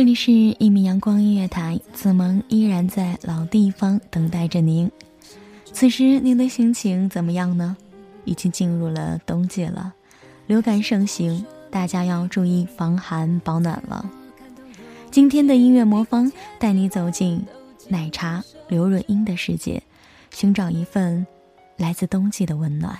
这里是一米阳光音乐台，子萌依然在老地方等待着您。此时您的心情怎么样呢？已经进入了冬季了，流感盛行，大家要注意防寒保暖了。今天的音乐魔方带你走进奶茶刘若英的世界，寻找一份来自冬季的温暖。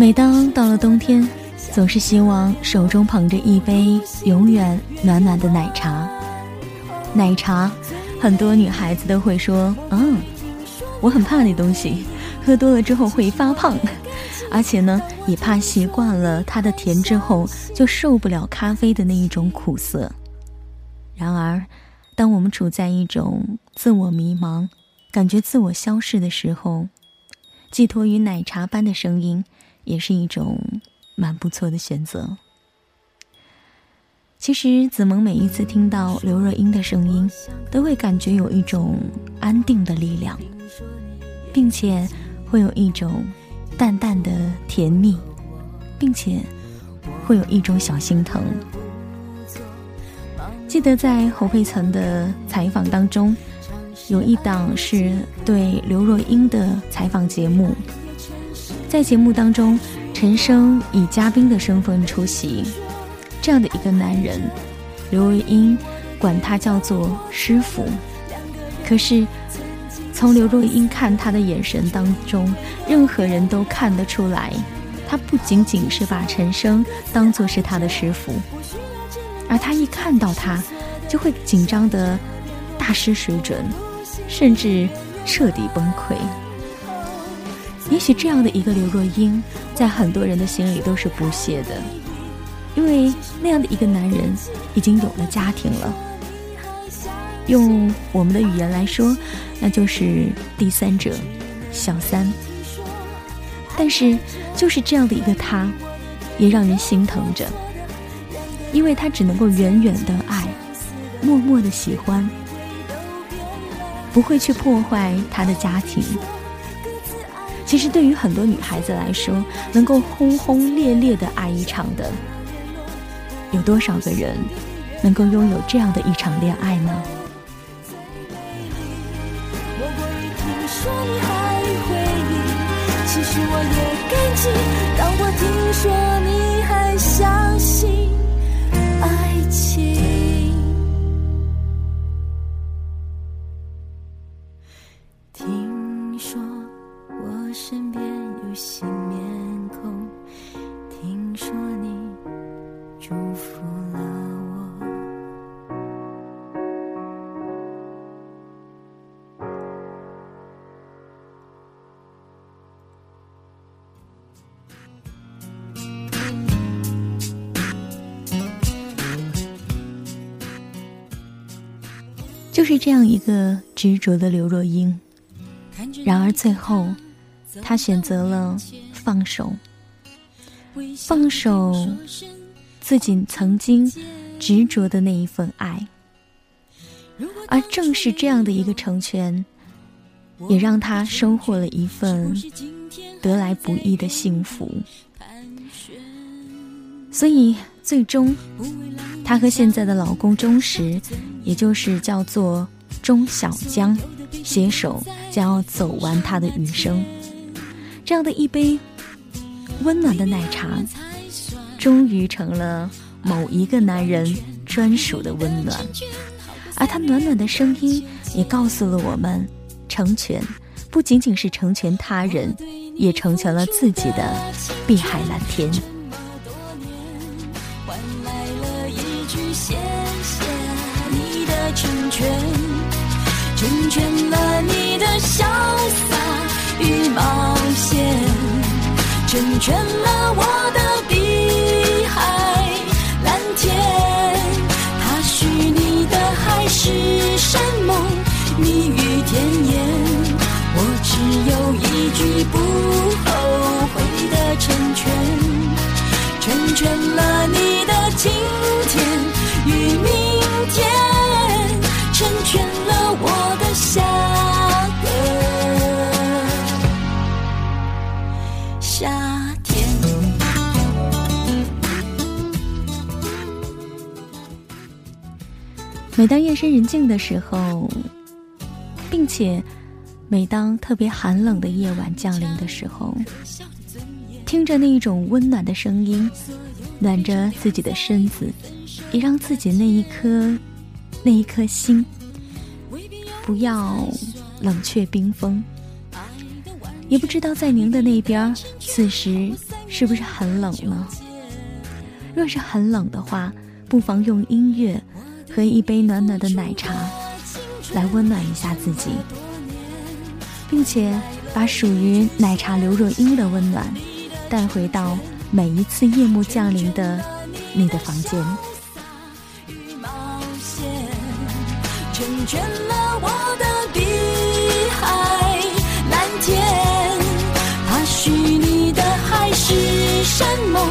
每当到了冬天，总是希望手中捧着一杯永远暖暖的奶茶。奶茶，很多女孩子都会说：“嗯，我很怕那东西，喝多了之后会发胖，而且呢，也怕习惯了它的甜之后就受不了咖啡的那一种苦涩。”然而，当我们处在一种自我迷茫、感觉自我消逝的时候，寄托于奶茶般的声音。也是一种蛮不错的选择。其实子萌每一次听到刘若英的声音，都会感觉有一种安定的力量，并且会有一种淡淡的甜蜜，并且会有一种小心疼。记得在侯佩岑的采访当中，有一档是对刘若英的采访节目。在节目当中，陈升以嘉宾的身份出席。这样的一个男人，刘若英管他叫做师傅。可是，从刘若英看他的眼神当中，任何人都看得出来，他不仅仅是把陈升当作是他的师傅，而他一看到他，就会紧张的大失水准，甚至彻底崩溃。也许这样的一个刘若英，在很多人的心里都是不屑的，因为那样的一个男人已经有了家庭了。用我们的语言来说，那就是第三者、小三。但是，就是这样的一个他，也让人心疼着，因为他只能够远远的爱，默默的喜欢，不会去破坏他的家庭。其实，对于很多女孩子来说，能够轰轰烈烈的爱一场的，有多少个人能够拥有这样的一场恋爱呢？当我听说你还相信爱情。身边有新面孔听说你祝福了我。就是这样一个执着的刘若英。然而最后她选择了放手，放手自己曾经执着的那一份爱，而正是这样的一个成全，也让她收获了一份得来不易的幸福。所以，最终，她和现在的老公钟石。也就是叫做钟小江，携手将要走完他的余生。这样的一杯温暖的奶茶，终于成了某一个男人专属的温暖。而他暖暖的声音，也告诉了我们：成全，不仅仅是成全他人，也成全了自己的碧海蓝天。成全，成全了你的潇洒与冒，成全了我的碧海蓝天。他许你的海誓山盟，蜜语甜言。我只有一句不每当夜深人静的时候，并且每当特别寒冷的夜晚降临的时候，听着那一种温暖的声音，暖着自己的身子，也让自己那一颗。那一颗心，不要冷却冰封。也不知道在您的那边，此时是不是很冷呢？若是很冷的话，不妨用音乐和一杯暖暖的奶茶来温暖一下自己，并且把属于奶茶刘若英的温暖带回到每一次夜幕降临的你的房间。成全了我的碧海蓝天，他许你的海誓山盟，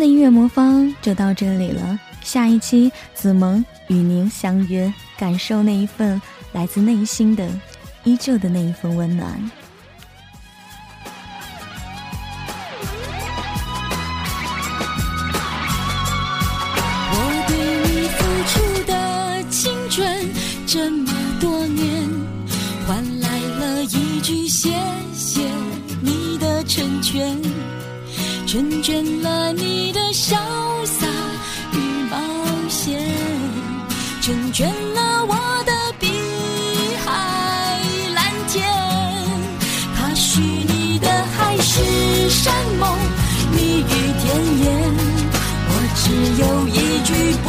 的音乐魔方就到这里了，下一期子萌与您相约，感受那一份来自内心的、依旧的那一份温暖。成全了你的潇洒与冒险，成全了我的碧海蓝天。他许你的海誓山盟，蜜语甜言，我只有一句不